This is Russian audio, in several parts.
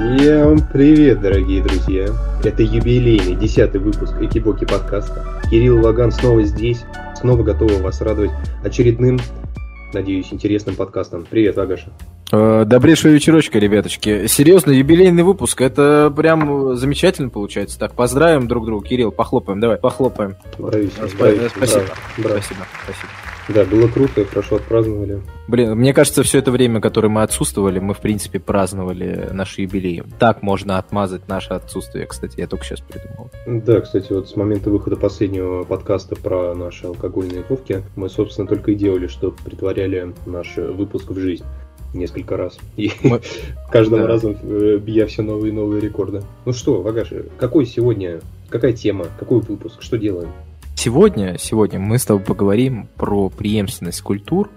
Всем привет, дорогие друзья! Это юбилейный десятый выпуск Экибоки подкаста. Кирилл Лаган снова здесь, снова готовы вас радовать очередным, надеюсь, интересным подкастом. Привет, Агаша. Э, добрейшего вечерочка, ребяточки. Серьезно, юбилейный выпуск. Это прям замечательно получается. Так, поздравим друг друга. Кирилл, похлопаем. Давай, похлопаем. Брависсимо, Спасибо. брависсимо, Спасибо. браво. Спасибо. Спасибо. Да, было круто, хорошо отпраздновали. Блин, мне кажется, все это время, которое мы отсутствовали, мы, в принципе, праздновали наш юбилей. Так можно отмазать наше отсутствие, кстати, я только сейчас придумал. Да, кстати, вот с момента выхода последнего подкаста про наши алкогольные ковки мы, собственно, только и делали, что притворяли наш выпуск в жизнь несколько раз. И Мы- каждым да. разом э, бья все новые и новые рекорды. Ну что, Вагаши, какой сегодня, какая тема, какой выпуск, что делаем? Сегодня, сегодня мы с тобой поговорим про преемственность культур.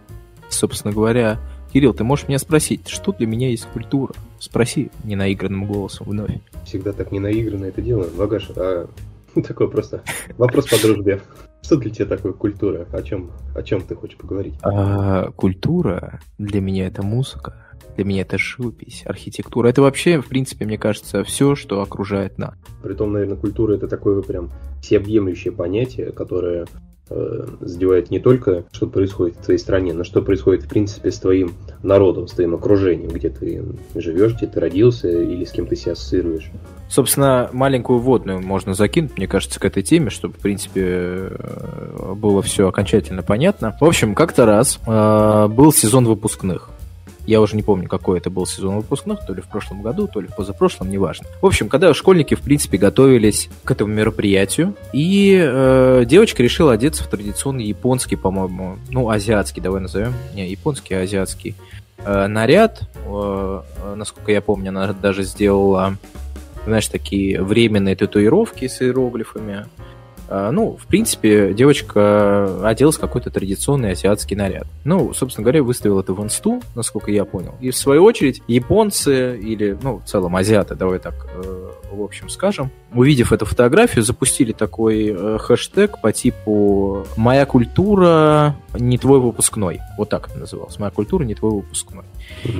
Собственно говоря, Кирилл, ты можешь меня спросить, что для меня есть культура? Спроси ненаигранным голосом вновь. Всегда так ненаигранно это делаем. Вагаш, а такой просто вопрос по дружбе. Что для тебя такое культура? О чем, о чем ты хочешь поговорить? А, культура для меня это музыка, для меня это живопись, архитектура. Это вообще, в принципе, мне кажется, все, что окружает нас. Притом, наверное, культура это такое прям всеобъемлющее понятие, которое э, задевает не только, что происходит в твоей стране, но что происходит, в принципе, с твоим народом, с твоим окружением, где ты живешь, где ты родился или с кем ты себя ассоциируешь. Собственно, маленькую вводную можно закинуть, мне кажется, к этой теме, чтобы, в принципе, э, было все окончательно понятно. В общем, как-то раз э, был сезон выпускных. Я уже не помню, какой это был сезон выпускных, то ли в прошлом году, то ли в позапрошлом, неважно. В общем, когда школьники, в принципе, готовились к этому мероприятию, и э, девочка решила одеться в традиционный японский, по-моему, ну, азиатский, давай назовем, не японский, а азиатский э, наряд. Э, насколько я помню, она даже сделала знаешь, такие временные татуировки с иероглифами. А, Ну, в принципе, девочка оделась какой-то традиционный азиатский наряд. Ну, собственно говоря, выставил это в инсту, насколько я понял. И в свою очередь, японцы или, ну, в целом азиаты, давай так, э, в общем скажем, увидев эту фотографию, запустили такой э, хэштег по типу «Моя культура не твой выпускной». Вот так это называлось. «Моя культура не твой выпускной».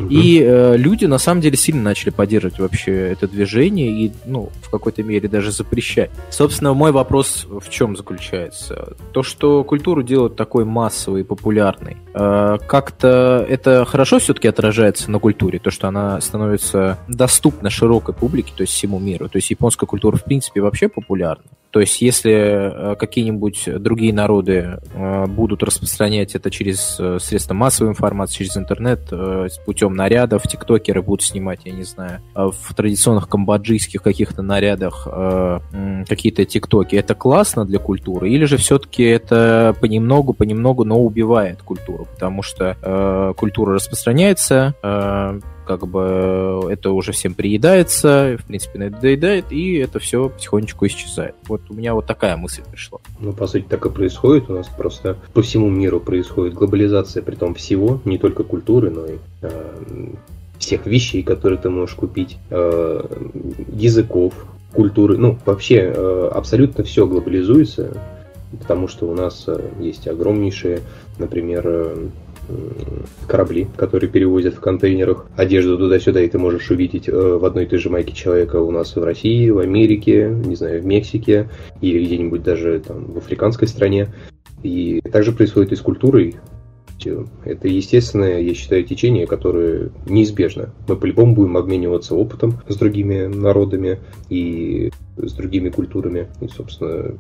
И э, люди на самом деле сильно начали поддерживать вообще это движение и, ну, в какой-то мере даже запрещать. Собственно, мой вопрос в чем заключается? То, что культуру делают такой массовой и популярной, э, как-то это хорошо все-таки отражается на культуре, то, что она становится доступна широкой публике, то есть всему миру. То есть японская культура, в принципе, вообще популярна. То есть, если э, какие-нибудь другие народы э, будут распространять это через э, средства массовой информации, через интернет, путем нарядов, тиктокеры будут снимать, я не знаю, в традиционных камбоджийских каких-то нарядах какие-то тиктоки, это классно для культуры? Или же все-таки это понемногу, понемногу, но убивает культуру? Потому что культура распространяется, как бы это уже всем приедается, в принципе, надоедает, и это все потихонечку исчезает. Вот у меня вот такая мысль пришла. Ну, по сути, так и происходит. У нас просто по всему миру происходит глобализация, при том всего, не только культуры, но и э, всех вещей, которые ты можешь купить, э, языков, культуры. Ну, вообще, э, абсолютно все глобализуется, потому что у нас э, есть огромнейшие, например, э, корабли, которые перевозят в контейнерах одежду туда-сюда, и ты можешь увидеть э, в одной и той же майке человека у нас в России, в Америке, не знаю, в Мексике или где-нибудь даже там в африканской стране. И также происходит и с культурой. Это естественное, я считаю, течение, которое неизбежно. Мы по-любому будем обмениваться опытом с другими народами и с другими культурами. И, собственно,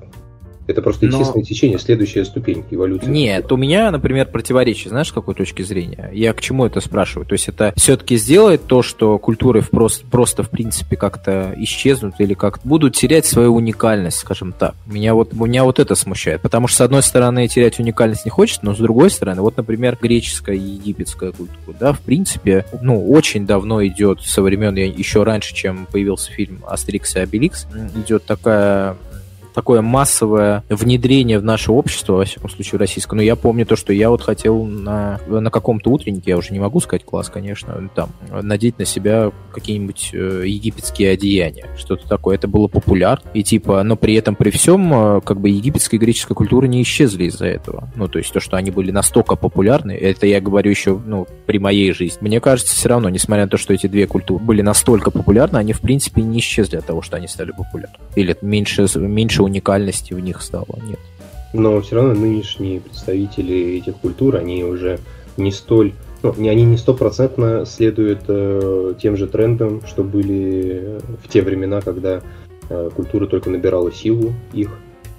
это просто Но- естественное течение, следующая ступень эволюции. Нет, у меня, например, противоречие, знаешь, с какой точки зрения? Я к чему это спрашиваю? То есть это все-таки сделает то, что культуры просто, просто в принципе как-то исчезнут или как будут терять свою уникальность, скажем так. Меня вот, меня вот это смущает, потому что, с одной стороны, терять уникальность не хочется, но с другой стороны, вот, например, греческая и египетская культура, да, в принципе, ну, очень давно идет, со времен, еще раньше, чем появился фильм «Астерикс и Обеликс», идет такая такое массовое внедрение в наше общество, во всяком случае, российское. Но я помню то, что я вот хотел на, на каком-то утреннике, я уже не могу сказать класс, конечно, там, надеть на себя какие-нибудь э, египетские одеяния, что-то такое. Это было популярно. И типа, но при этом, при всем, э, как бы египетская и греческая культура не исчезли из-за этого. Ну, то есть то, что они были настолько популярны, это я говорю еще, ну, при моей жизни. Мне кажется, все равно, несмотря на то, что эти две культуры были настолько популярны, они, в принципе, не исчезли от того, что они стали популярны. Или меньше, меньше уникальности в них стало. Нет. Но все равно нынешние представители этих культур, они уже не столь ну, они не стопроцентно следуют э, тем же трендам, что были в те времена, когда э, культура только набирала силу их.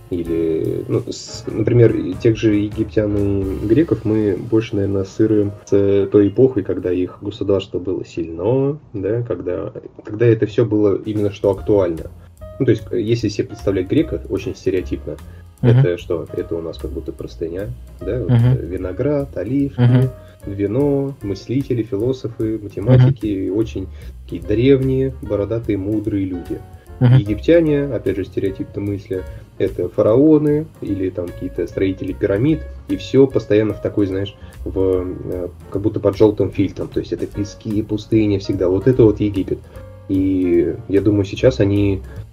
Или, ну, с, например, тех же египтян и греков мы больше, наверное, ассоциируем с той эпохой, когда их государство было сильно, да, когда, когда это все было именно что актуально. Ну, то есть, если себе представлять грека очень стереотипно, uh-huh. это что? Это у нас как будто простыня, да, вот, uh-huh. виноград, оливки, uh-huh. вино, мыслители, философы, математики, uh-huh. очень такие древние, бородатые, мудрые люди. Uh-huh. Египтяне, опять же, стереотипно мысли, это фараоны или там какие-то строители пирамид, и все постоянно в такой, знаешь, в, э, как будто под желтым фильтром, то есть это пески, пустыни всегда, вот это вот Египет. И я думаю, сейчас они Э,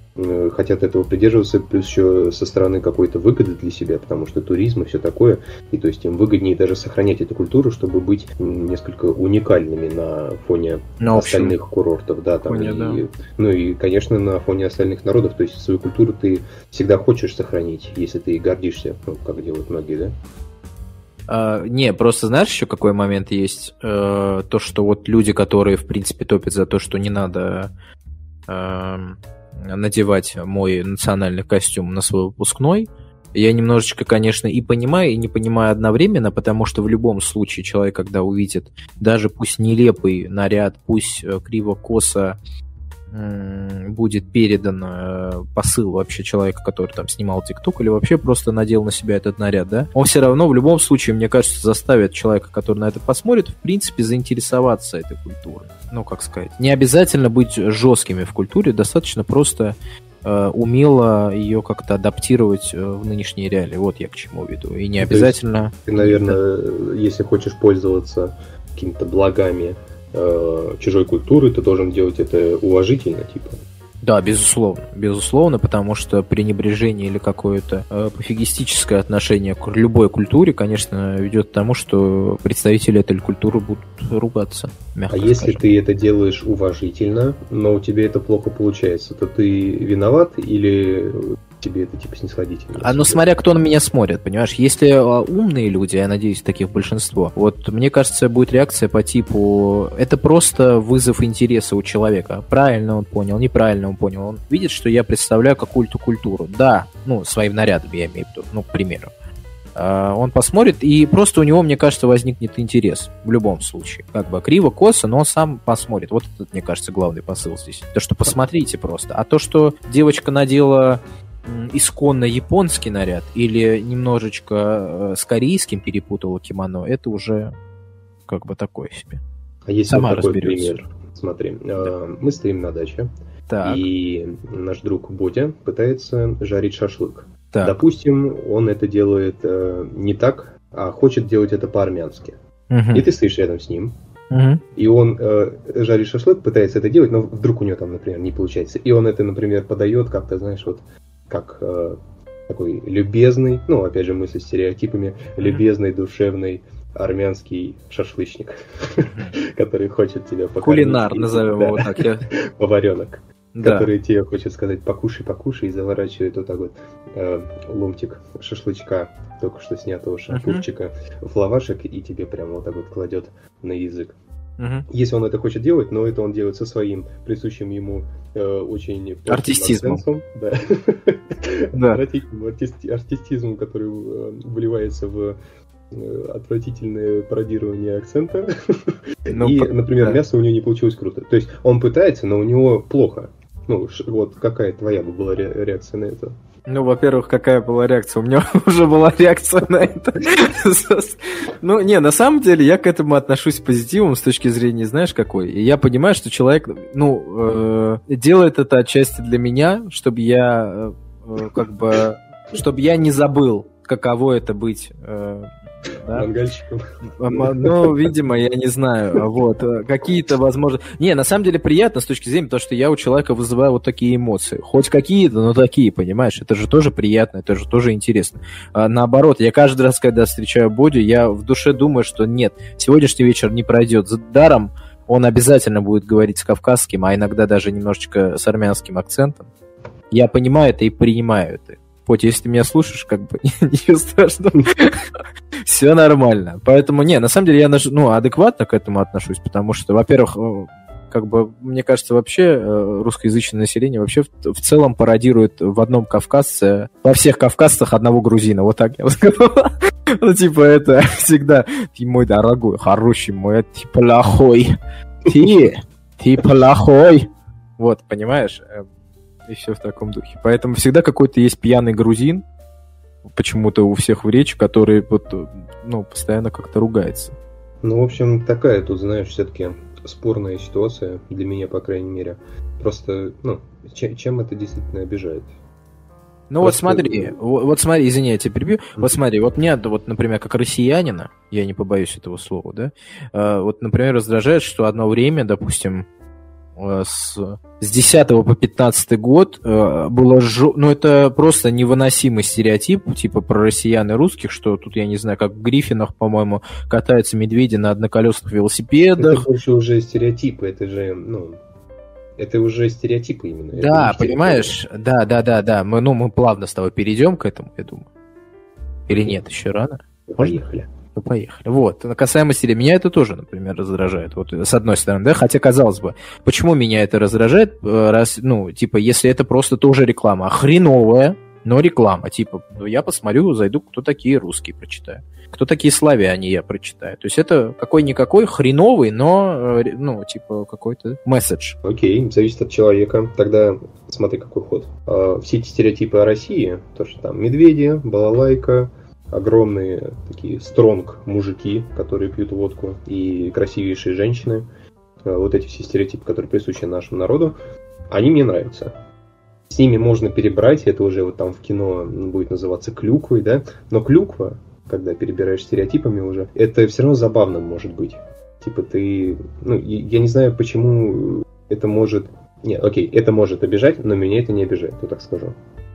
хотят этого придерживаться, плюс еще со стороны какой-то выгоды для себя, потому что туризм и все такое, и то есть им выгоднее даже сохранять эту культуру, чтобы быть несколько уникальными на фоне на остальных курортов, да, там, фоне, и, да. ну и, конечно, на фоне остальных народов, то есть свою культуру ты всегда хочешь сохранить, если ты гордишься, ну, как делают многие, да? Uh, не, просто знаешь еще какой момент есть? Uh, то, что вот люди, которые, в принципе, топят за то, что не надо uh, надевать мой национальный костюм на свой выпускной. Я немножечко, конечно, и понимаю, и не понимаю одновременно, потому что в любом случае человек, когда увидит даже пусть нелепый наряд, пусть э, криво-косо будет передан э, посыл вообще человека, который там снимал ТикТок или вообще просто надел на себя этот наряд, да, он все равно в любом случае, мне кажется, заставит человека, который на это посмотрит, в принципе, заинтересоваться этой культурой. Ну, как сказать. Не обязательно быть жесткими в культуре, достаточно просто э, умело ее как-то адаптировать э, в нынешние реалии. Вот я к чему веду. И не обязательно... Ты, наверное, если хочешь пользоваться какими-то благами э, чужой культуры, ты должен делать это уважительно, типа. Да, безусловно, безусловно, потому что пренебрежение или какое-то э, пофигистическое отношение к любой культуре, конечно, ведет к тому, что представители этой культуры будут ругаться. Мягко а скажем. если ты это делаешь уважительно, но у тебя это плохо получается, то ты виноват или тебе это типа снисходительно. А ну смотря кто на меня смотрит, понимаешь, если а, умные люди, я надеюсь, таких большинство, вот мне кажется, будет реакция по типу, это просто вызов интереса у человека. Правильно он понял, неправильно он понял. Он видит, что я представляю какую-то культуру. Да, ну, своим нарядом я имею в виду, ну, к примеру. А, он посмотрит, и просто у него, мне кажется, возникнет интерес в любом случае. Как бы криво, косо, но он сам посмотрит. Вот этот, мне кажется, главный посыл здесь. То, что посмотрите просто. А то, что девочка надела исконно японский наряд или немножечко э, с корейским перепутала кимоно, это уже как бы такое себе. А есть Сама вот такой разберется. пример. Смотри, да. э, мы стоим на даче, так. и наш друг Бодя пытается жарить шашлык. Так. Допустим, он это делает э, не так, а хочет делать это по-армянски. Угу. И ты стоишь рядом с ним, угу. и он э, жарит шашлык, пытается это делать, но вдруг у него там, например, не получается. И он это, например, подает как-то, знаешь, вот как э, такой любезный, ну, опять же, мысли стереотипами, mm-hmm. любезный, душевный армянский шашлычник, который хочет тебя покормить. Кулинар, назовем его так. Поваренок. Который тебе хочет сказать покушай, покушай, и заворачивает вот так вот э, ломтик шашлычка, только что снятого шампурчика, в лавашек, и тебе прямо вот так вот кладет на язык. Угу. Если он это хочет делать, но это он делает со своим присущим ему э, очень артистизмом. Да. да. артистизмом, который э, вливается в э, отвратительное пародирование акцента. Ну, и, например, да. мясо у него не получилось круто. То есть он пытается, но у него плохо. Ну, вот какая твоя бы была реакция на это? Ну, во-первых, какая была реакция? У меня уже была реакция на это. Ну, не, на самом деле я к этому отношусь позитивом с точки зрения, знаешь, какой. И я понимаю, что человек, ну, э, делает это отчасти для меня, чтобы я э, э, как бы, чтобы я не забыл, каково это быть да? Мангальщиком. Ну, видимо, я не знаю. Вот. Какие-то, возможно... Не, на самом деле приятно с точки зрения того, что я у человека вызываю вот такие эмоции. Хоть какие-то, но такие, понимаешь? Это же тоже приятно, это же тоже интересно. А наоборот, я каждый раз, когда встречаю Боди, я в душе думаю, что нет, сегодняшний вечер не пройдет за даром, он обязательно будет говорить с кавказским, а иногда даже немножечко с армянским акцентом. Я понимаю это и принимаю это. Хоть если ты меня слушаешь, как бы ничего страшного. Все нормально. Поэтому, не, на самом деле я ну, адекватно к этому отношусь, потому что, во-первых, э, как бы, мне кажется, вообще э, русскоязычное население вообще в, в целом пародирует в одном кавказце, во всех кавказцах одного грузина. Вот так я бы сказал. Ну, типа, это всегда ты мой дорогой, хороший мой, ты плохой. Ты, ты плохой. Вот, понимаешь? И все в таком духе. Поэтому всегда какой-то есть пьяный грузин, почему-то у всех в речи, который вот, ну, постоянно как-то ругается. Ну, в общем, такая тут, знаешь, все-таки спорная ситуация, для меня, по крайней мере. Просто, ну, чем, чем это действительно обижает? Ну Просто... вот смотри, вот, вот смотри, извини, я тебя перебью. Mm-hmm. Вот смотри, вот меня, вот, например, как россиянина, я не побоюсь этого слова, да, э, вот, например, раздражает, что одно время, допустим, с, с 10 по 15 год э, было жё... ну это просто невыносимый стереотип типа про россиян и русских, что тут я не знаю, как в Гриффинах, по-моему, катаются медведи на одноколесных велосипедах. Это больше уже стереотипы, это же ну это уже стереотипы именно. Да, понимаешь, да, да, да, да. Мы, ну, мы плавно с тобой перейдем к этому, я думаю. Или нет, еще рано? Поехали. Можно? Ну, поехали. Вот. Касаемо стиля, меня это тоже, например, раздражает. Вот с одной стороны, да, хотя, казалось бы, почему меня это раздражает, э, раз, ну, типа, если это просто тоже реклама, хреновая, но реклама, типа, ну, я посмотрю, зайду, кто такие русские, прочитаю. Кто такие славяне, я прочитаю. То есть это какой-никакой хреновый, но, э, ну, типа, какой-то месседж. Окей, зависит от человека. Тогда смотри, какой ход. А, все эти стереотипы о России, то, что там медведи, балалайка, огромные такие стронг мужики, которые пьют водку, и красивейшие женщины, э, вот эти все стереотипы, которые присущи нашему народу, они мне нравятся. С ними можно перебрать, это уже вот там в кино будет называться клюквой, да, но клюква, когда перебираешь стереотипами уже, это все равно забавно может быть. Типа ты, ну, я не знаю, почему это может... Нет, окей, это может обижать, но меня это не обижает, то так скажу.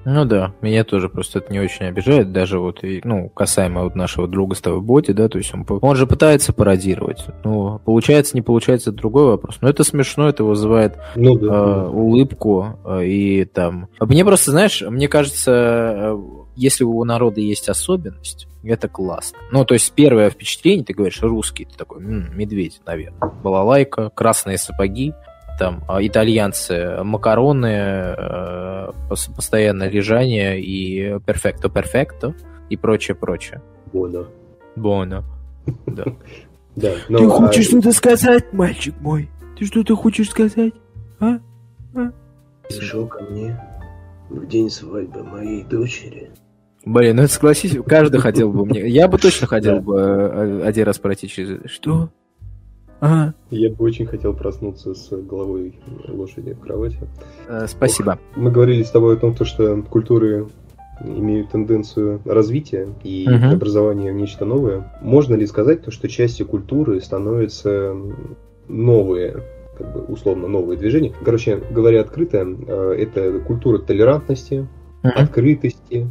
Ну да, меня тоже просто это не очень обижает, даже вот, и, ну, касаемо вот нашего друга с тобой Боти, да, то есть он, он же пытается пародировать, ну, получается, не получается, это другой вопрос, но это смешно, это вызывает ну, да, э, да. улыбку, э, и там... Мне просто, знаешь, мне кажется, если у народа есть особенность, это классно. Ну, то есть первое впечатление, ты говоришь, русский, ты такой, м-м, медведь, наверное. Балалайка, красные сапоги, там а, итальянцы макароны, э, постоянно лежание и перфекто перфекто и прочее, прочее. Боно. Боно. Да. Да, но, Ты хочешь а... что-то сказать, мальчик мой? Ты что-то хочешь сказать? А? а? Пришел ко мне в день свадьбы моей дочери. Блин, ну это согласись, каждый хотел бы мне. Я бы точно хотел бы э, один раз пройти через... Что? Ага. Я бы очень хотел проснуться с головой лошади в кровати. Э, спасибо. Ох, мы говорили с тобой о том, что культуры имеют тенденцию развития и угу. образования в нечто новое. Можно ли сказать то, что частью культуры становятся новые, как бы условно новые движения? Короче говоря, открыто, э, это культура толерантности, угу. открытости,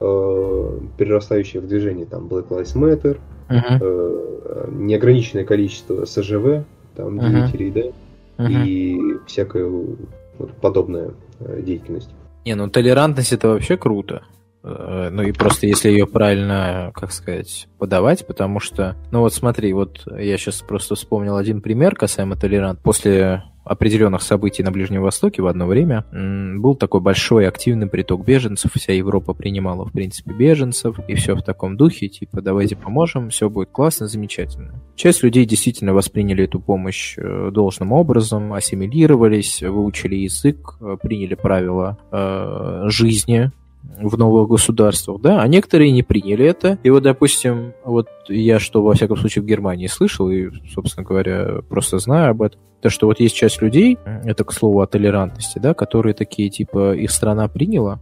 э, перерастающая в движение там Black Lives Matter, uh-huh. неограниченное количество СЖВ, там, двигателей, uh-huh. да, uh-huh. и всякая вот, подобная э, деятельность. Не, ну толерантность это вообще круто. Э, ну и просто если ее правильно, как сказать, подавать, потому что, ну вот смотри, вот я сейчас просто вспомнил один пример касаемо толерант. После определенных событий на Ближнем Востоке в одно время был такой большой активный приток беженцев, вся Европа принимала, в принципе, беженцев, и все в таком духе, типа, давайте поможем, все будет классно, замечательно. Часть людей действительно восприняли эту помощь э, должным образом, ассимилировались, выучили язык, э, приняли правила э, жизни, в новых государствах, да, а некоторые не приняли это. И вот, допустим, вот я что, во всяком случае, в Германии слышал, и, собственно говоря, просто знаю об этом, то, что вот есть часть людей, это, к слову, о толерантности, да, которые такие, типа, их страна приняла,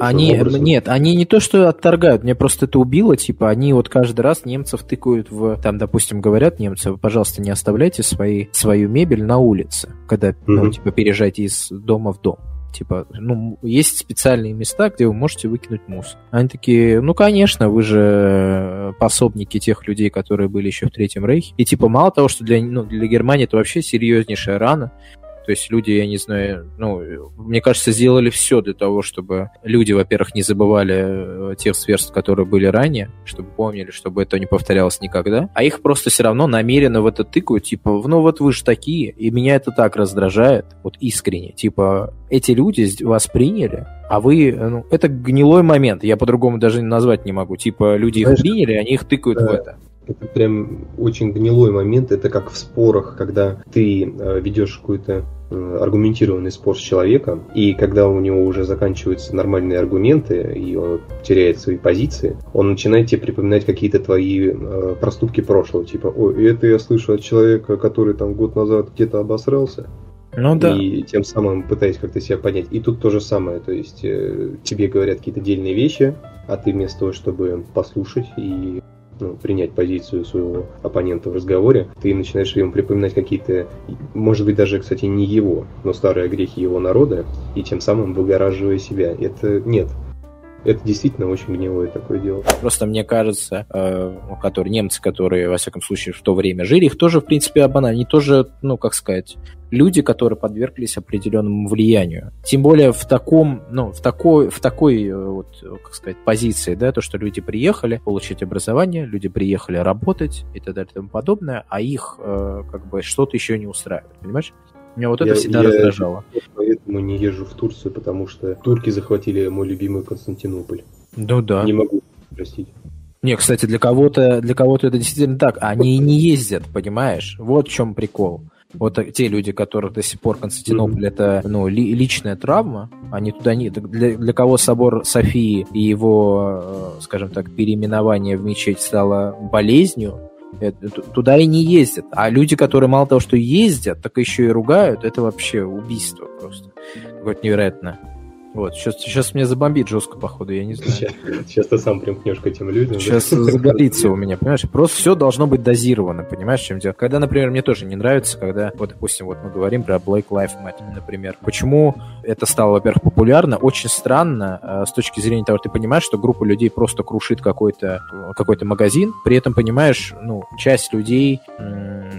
они, нет, они не то, что отторгают, мне просто это убило, типа, они вот каждый раз немцев тыкают в, там, допустим, говорят немцы, пожалуйста, не оставляйте свои, свою мебель на улице, когда, mm-hmm. ну, типа, переезжайте из дома в дом. Типа, ну, есть специальные места, где вы можете выкинуть мусор. Они такие, ну, конечно, вы же пособники тех людей, которые были еще в Третьем Рейхе. И, типа, мало того, что для, ну, для Германии это вообще серьезнейшая рана, то есть люди, я не знаю, ну, мне кажется, сделали все для того, чтобы люди, во-первых, не забывали э, тех сверств, которые были ранее, чтобы помнили, чтобы это не повторялось никогда, а их просто все равно намеренно в это тыкают, типа, ну вот вы же такие, и меня это так раздражает, вот искренне, типа, эти люди вас приняли, а вы, ну, это гнилой момент, я по-другому даже назвать не могу, типа, люди Знаешь, их приняли, они их тыкают да. в это. Это прям очень гнилой момент. Это как в спорах, когда ты э, ведешь какую-то Э, аргументированный спор с человеком, и когда у него уже заканчиваются нормальные аргументы, и он теряет свои позиции, он начинает тебе припоминать какие-то твои э, проступки прошлого, типа, ой, это я слышу от человека, который там год назад где-то обосрался, ну да. И тем самым пытаясь как-то себя понять. И тут то же самое, то есть э, тебе говорят какие-то дельные вещи, а ты вместо того, чтобы послушать и ну, принять позицию своего оппонента в разговоре, ты начинаешь ему припоминать какие-то, может быть, даже, кстати, не его, но старые грехи его народа, и тем самым выгораживая себя. Это нет, это действительно очень гнилое такое дело. Просто мне кажется, э, которые немцы, которые, во всяком случае, в то время жили, их тоже, в принципе, обана. Они тоже, ну, как сказать, люди, которые подверглись определенному влиянию. Тем более в таком, ну, в такой, в такой, э, вот, как сказать, позиции, да, то, что люди приехали получить образование, люди приехали работать и так далее и тому подобное, а их, э, как бы, что-то еще не устраивает, понимаешь? Меня вот это я, всегда я раздражало. Поэтому не езжу в Турцию, потому что турки захватили мой любимый Константинополь. Ну да. Не могу простить. Не, кстати, для кого-то для кого-то это действительно так. Они и не ездят, понимаешь? Вот в чем прикол. Вот те люди, которых до сих пор Константинополь mm-hmm. это ну, ли, личная травма, они туда не... Для, для кого собор Софии и его, э, скажем так, переименование в мечеть стало болезнью, туда и не ездят. А люди, которые мало того, что ездят, так еще и ругают, это вообще убийство просто. Какое-то невероятное. Вот, сейчас, сейчас меня забомбит жестко, походу, я не знаю. Сейчас, сейчас ты сам примкнешь к этим людям. Сейчас да? загорится у меня, понимаешь? Просто все должно быть дозировано, понимаешь, чем дело. Когда, например, мне тоже не нравится, когда, вот, допустим, вот мы говорим про Black Lives Matter, например. Почему это стало, во-первых, популярно? Очень странно э, с точки зрения того, ты понимаешь, что группа людей просто крушит какой-то какой магазин, при этом понимаешь, ну, часть людей,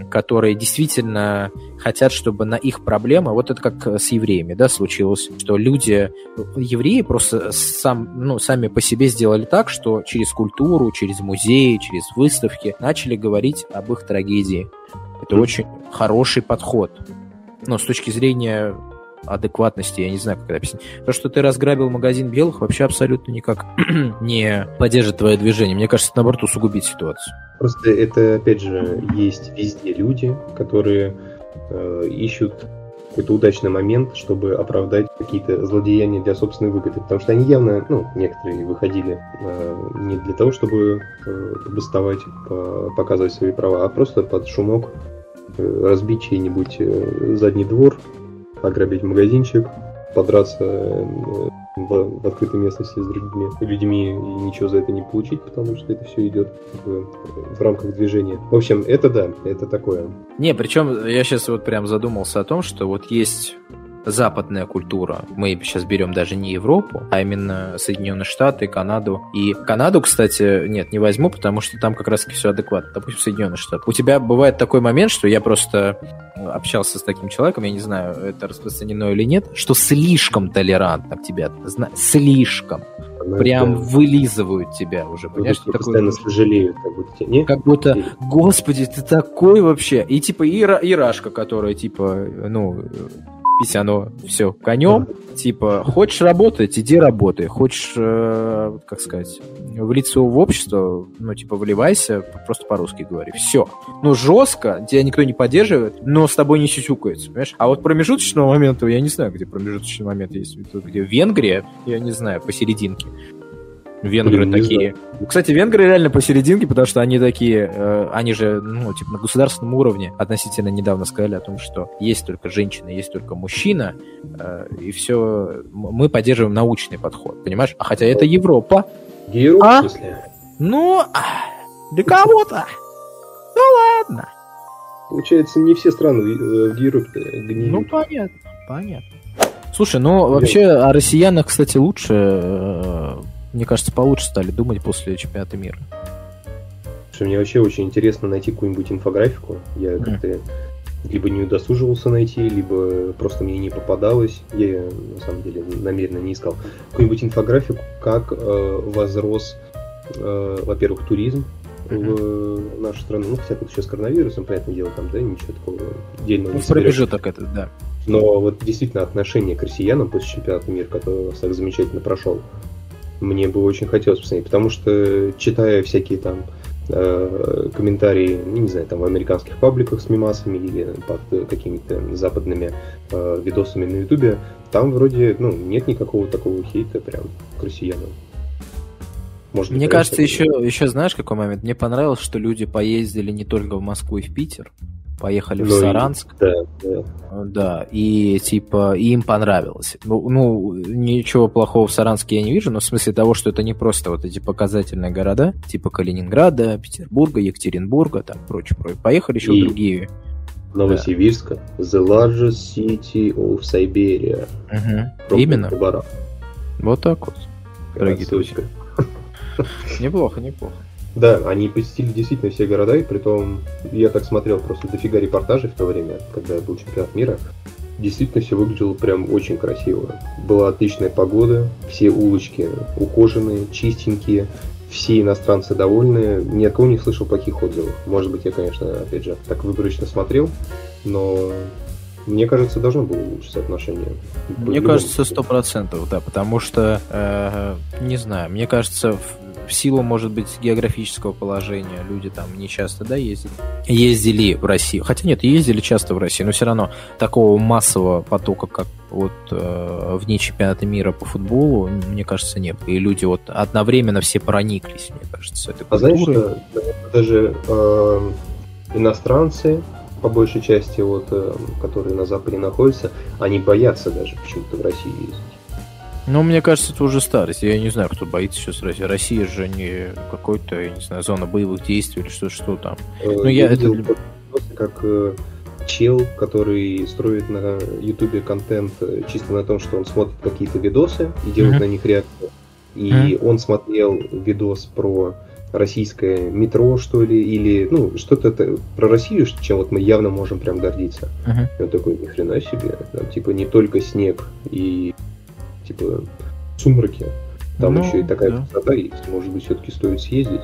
которые действительно хотят, чтобы на их проблемы, вот это как с евреями, да, случилось, что люди евреи просто сам, ну, сами по себе сделали так, что через культуру, через музеи, через выставки начали говорить об их трагедии. Это очень хороший подход. Но с точки зрения адекватности, я не знаю, как это объяснить. То, что ты разграбил магазин белых, вообще абсолютно никак не поддержит твое движение. Мне кажется, это, наоборот, усугубит ситуацию. Просто это, опять же, есть везде люди, которые э, ищут какой-то удачный момент, чтобы оправдать какие-то злодеяния для собственной выгоды. Потому что они явно, ну, некоторые выходили э, не для того, чтобы э, бастовать, по, показывать свои права, а просто под шумок э, разбить чей-нибудь э, задний двор, ограбить магазинчик, подраться э, в, в открытой местности с другими людьми и ничего за это не получить, потому что это все идет в, в рамках движения. В общем, это да, это такое. Не, причем я сейчас вот прям задумался о том, что вот есть западная культура. Мы сейчас берем даже не Европу, а именно Соединенные Штаты, Канаду. И Канаду, кстати, нет, не возьму, потому что там как раз все адекватно. Допустим, Соединенные Штаты. У тебя бывает такой момент, что я просто общался с таким человеком, я не знаю, это распространено или нет, что слишком толерантно к тебе, слишком. Ну, Прям это... вылизывают тебя уже, понимаешь? Ты постоянно такой... сожалеют, как будто не? Как будто, господи, ты такой вообще. И типа Ира, Ирашка, которая типа, ну, пить оно все конем. Типа, хочешь работать, иди работай. Хочешь, э, как сказать, влиться в общество, ну, типа, вливайся, просто по-русски говори. Все. Ну, жестко, тебя никто не поддерживает, но с тобой не сюсюкается, понимаешь? А вот промежуточного момента, я не знаю, где промежуточный момент есть. Где Венгрия, я не знаю, посерединке. Венгры Блин, такие. Кстати, венгры реально посерединке, потому что они такие, э, они же, ну, типа, на государственном уровне относительно недавно сказали о том, что есть только женщина, есть только мужчина, э, и все, мы поддерживаем научный подход, понимаешь? А хотя это Европа. Европа, А? в смысле? Ну, а, для кого-то. Ну ладно. Получается, не все страны э, в Европе гниют. Ну, понятно, понятно. Слушай, ну вообще о россиянах, кстати, лучше, мне кажется, получше стали думать после чемпионата мира. Слушай, мне вообще очень интересно найти какую-нибудь инфографику. Я Мгм. как-то либо не удосуживался найти, либо просто мне не попадалось. Я на самом деле намеренно не искал. Какую-нибудь инфографику, как э, возрос, э, во-первых, туризм в нашу страну. Ну, хотя тут сейчас коронавирусом, понятное дело, там, да, ничего такого отдельного Ну, не так это, да. Но вот действительно отношение к россиянам после чемпионата мира, который у нас так замечательно прошел, мне бы очень хотелось посмотреть, потому что читая всякие там э, комментарии, ну, не знаю, там в американских пабликах с мимасами или под какими-то западными э, видосами на ютубе, там вроде, ну, нет никакого такого хейта прям к россиянам. Может Мне кажется, еще, еще знаешь, какой момент? Мне понравилось, что люди поездили не только в Москву и в Питер, поехали в Ну и- Саранск, Да, да. да, и типа и им понравилось. Ну, ну, ничего плохого в Саранске я не вижу, но в смысле того, что это не просто вот эти показательные города, типа Калининграда, Петербурга, Екатеринбурга, там прочее, прочее. Поехали еще И- в другие. Новосибирска, the largest city of Siberia. Пробный Именно. Хабаровск. Вот так вот. Дорогие Ссылочка. Неплохо, неплохо. Да, они посетили действительно все города, и при том я так смотрел просто дофига репортажей в то время, когда был чемпионат мира. Действительно все выглядело прям очень красиво. Была отличная погода, все улочки ухоженные, чистенькие, все иностранцы довольные. Ни от кого не слышал плохих отзывов. Может быть, я, конечно, опять же, так выборочно смотрел, но мне кажется, должно было улучшиться отношение. Мне кажется, сто процентов, да, потому что, э, не знаю, мне кажется, в, силу, может быть, географического положения люди там не часто, да, ездили. Ездили в Россию. Хотя нет, ездили часто в Россию, но все равно такого массового потока, как вот э, вне чемпионата мира по футболу, мне кажется, нет. И люди вот одновременно все прониклись, мне кажется, этой А знаешь, что даже э, иностранцы, по большей части, вот, э, которые на Западе находятся, они боятся даже почему-то в Россию ездить. Ну, мне кажется, это уже старость. Я не знаю, кто боится сейчас России. Россия же не какой-то, я не знаю, зона боевых действий или что, что там. Э, Ну, я это- видел просто как э, чел, который строит на Ютубе контент э, чисто на том, что он смотрит какие-то видосы и делает Мгм. на них реакцию. И он смотрел видос про российское метро, что ли, или, ну, что-то это про Россию, чем вот мы явно можем прям гордиться. Мгм. И он такой, ни хрена себе, там, типа, не только снег и, типа, сумраки, там Ну, еще и такая да. красота есть, может быть, все-таки стоит съездить.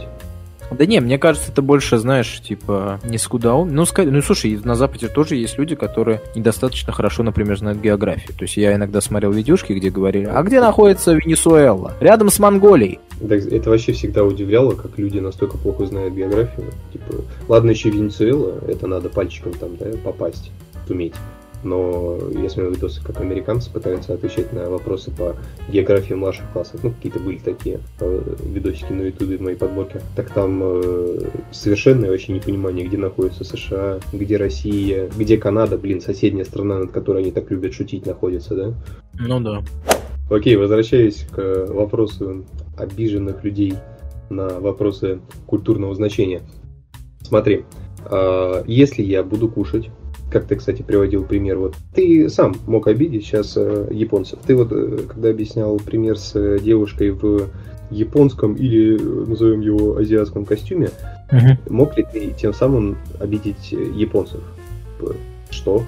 Да не, мне кажется, это больше, знаешь, типа, не скудаун. Ну, ска- ну, слушай, на Западе тоже есть люди, которые недостаточно хорошо, например, знают географию. То есть я иногда смотрел видюшки, где говорили, а где находится Венесуэла? Рядом с Монголией. Да, Это вообще всегда удивляло, как люди настолько плохо знают географию. Типа, ладно, еще Венесуэла, это надо пальчиком там, да, попасть, уметь. Но я смотрел видосы, как американцы пытаются отвечать на вопросы по географии младших классов. Ну, какие-то были такие э, видосики на ютубе в моей подборке. Так там э, совершенное вообще непонимание, где находится США, где Россия, где Канада, блин, соседняя страна, над которой они так любят шутить, находится, да? Ну да. Окей, возвращаясь к вопросу обиженных людей на вопросы культурного значения. Смотри, а, если я буду кушать, как ты, кстати, приводил пример, вот ты сам мог обидеть сейчас э, японцев. Ты вот, э, когда объяснял пример с э, девушкой в японском или, э, назовем его, азиатском костюме, мог ли ты тем самым обидеть э, японцев? Что?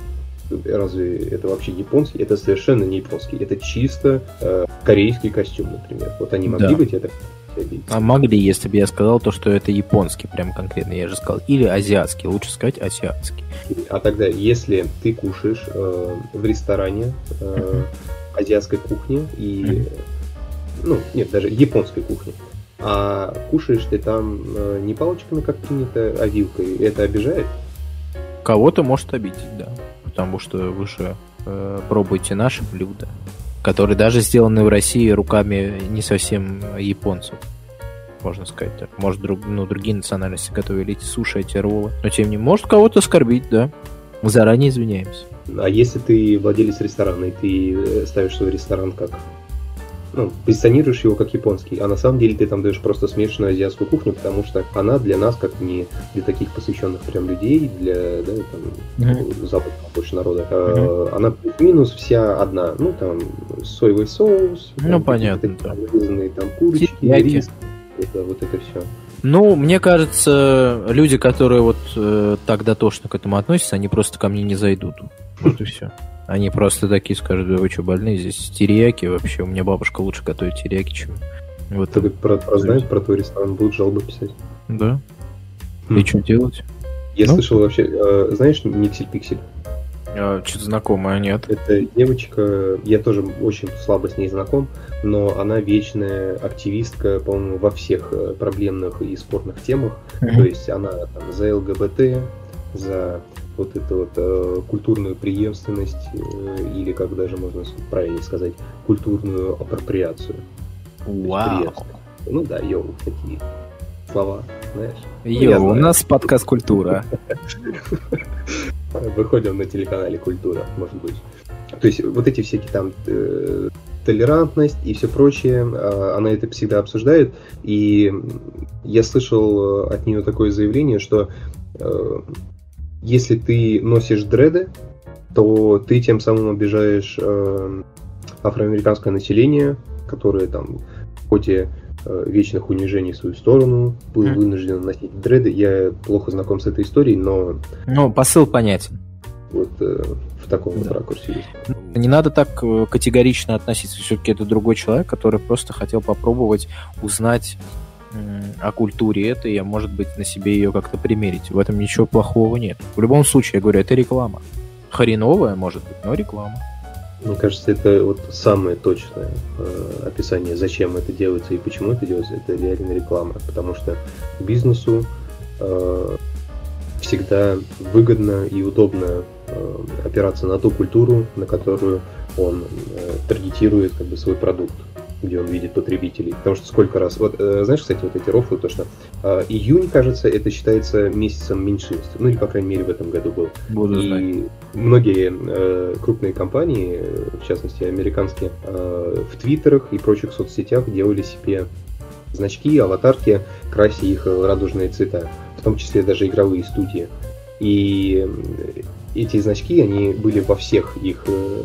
Разве это вообще японский? Это совершенно не японский. Это чисто э, корейский костюм, например. Вот они могли Да. бы тебя так обидеть? А могли, если бы я сказал то, что это японский, прям конкретно, я же сказал, или азиатский, лучше сказать азиатский. А тогда, если ты кушаешь э, в ресторане э, азиатской кухни и... Ну, нет, даже японской кухни, а кушаешь ты там э, не палочками, как принято, а вилкой, это обижает? Кого-то может обидеть, да. Потому что вы же э, пробуете наши блюда. Которые даже сделаны в России руками не совсем японцев можно сказать так. Может, друг, ну, другие национальности готовили эти суши, эти роллы. Но тем не может кого-то оскорбить, да. Мы заранее извиняемся. А если ты владелец ресторана, и ты э, ставишь свой ресторан как ну, позиционируешь его как японский, а на самом деле ты там даешь просто смешанную азиатскую кухню, потому что она для нас, как не для таких посвященных прям людей, для да, там, mm-hmm. западного больше народа, mm-hmm. она плюс-минус вся одна. Ну, там, соевый соус, ну, там, понятно. Там, там курочки, рис, это, вот это все. Ну, мне кажется, люди, которые вот э, так дотошно к этому относятся, они просто ко мне не зайдут. Вот и все. Они просто такие скажут, да вы что, больные здесь терияки вообще? У меня бабушка лучше готовит терияки, чем... Вот Ты про, про знаешь, про твой ресторан будут жалобы писать? Да. Хм. И что делать? Я ну? слышал вообще, э, знаешь, Никсель Пиксель? А, Что-то знакомое, нет. Это девочка, я тоже очень слабо с ней знаком, но она вечная активистка, по-моему, во всех э, проблемных и спорных темах. Mm-hmm. То есть она там, за ЛГБТ, за вот эту вот э, культурную преемственность, э, или как даже можно правильно сказать, культурную апроприацию. Вау! Wow. Ну да, йоу, такие слова, знаешь. Йоу, ну, у нас подкаст «Культура». Выходим на телеканале «Культура», может быть. То есть вот эти всякие там э, толерантность и все прочее, э, она это всегда обсуждает. И я слышал от нее такое заявление, что э, если ты носишь дреды, то ты тем самым обижаешь э, афроамериканское население, которое там в ходе э, вечных унижений в свою сторону был mm. вынужден носить дреды. Я плохо знаком с этой историей, но... Ну, посыл понятен. Вот э, в таком да. вот ракурсе есть. Не надо так э, категорично относиться. Все-таки это другой человек, который просто хотел попробовать узнать о культуре этой, а может быть на себе ее как-то примерить. В этом ничего плохого нет. В любом случае, я говорю, это реклама. Хреновая, может быть, но реклама. Мне кажется, это вот самое точное э, описание, зачем это делается и почему это делается, это реально реклама. Потому что бизнесу э, всегда выгодно и удобно э, опираться на ту культуру, на которую он э, таргетирует как бы, свой продукт где он видит потребителей. Потому что сколько раз... Вот, э, знаешь, кстати, вот эти рофлы, то, что э, июнь, кажется, это считается месяцем меньшинств. Ну, или, по крайней мере, в этом году был. Буду и знать. многие э, крупные компании, в частности, американские, э, в твиттерах и прочих соцсетях делали себе значки, аватарки, крася их радужные цвета. В том числе даже игровые студии. И эти значки, они были во всех их э,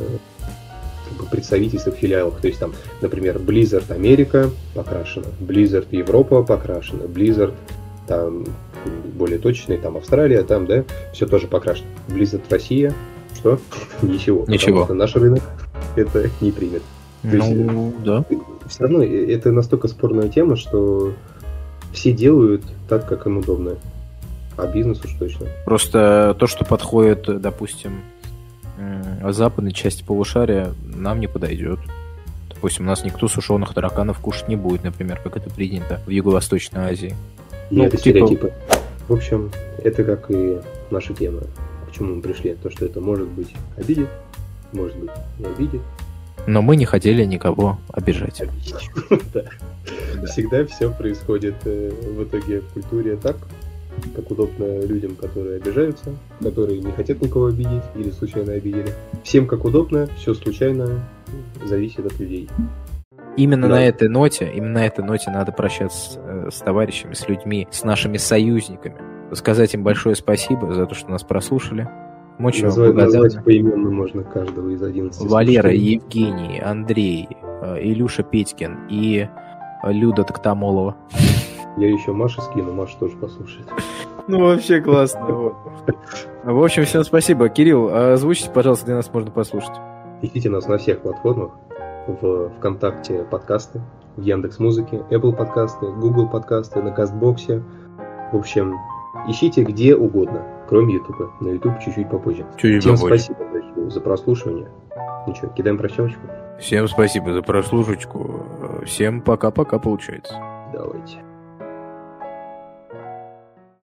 представительствах, филиалах. То есть там, например, Blizzard Америка покрашена, Blizzard Европа покрашена, Blizzard там более точный, там Австралия, там, да, все тоже покрашено. Blizzard Россия, что? Ничего. Ничего. Что наш рынок это не примет. То ну, есть, да. Все равно это настолько спорная тема, что все делают так, как им удобно. А бизнес уж точно. Просто то, что подходит, допустим, западной части полушария нам не подойдет. Допустим, у нас никто сушеных тараканов кушать не будет, например, как это принято в Юго-Восточной Азии. Ну, это типа... стереотипы. В общем, это как и наша тема. К чему мы пришли? То, что это может быть обидит, может быть не обидит. Но мы не хотели никого обижать. Всегда все происходит э, в итоге в культуре так, как удобно людям, которые обижаются, которые не хотят никого обидеть или случайно обидели. Всем как удобно, все случайно, зависит от людей. Именно да. на этой ноте, именно на этой ноте надо прощаться э, с товарищами, с людьми, с нашими союзниками. Сказать им большое спасибо за то, что нас прослушали. Мы очень назвать, назвать поименно можно каждого из 11 Валера. Евгений, Андрей, э, Илюша Петькин и Люда Токтамолова. Я еще Маше скину, Маша тоже послушает. Ну, вообще классно. Вот. В общем, всем спасибо. Кирилл, озвучите, пожалуйста, где нас можно послушать. Ищите нас на всех платформах. В ВКонтакте подкасты, в Яндекс Музыке, Apple подкасты, Google подкасты, на Кастбоксе. В общем, ищите где угодно, кроме Ютуба. На Ютуб чуть-чуть попозже. Чуть-чуть Всем попозже. спасибо за прослушивание. Ну что, кидаем прощалочку? Всем спасибо за прослушечку. Всем пока-пока получается. Давайте.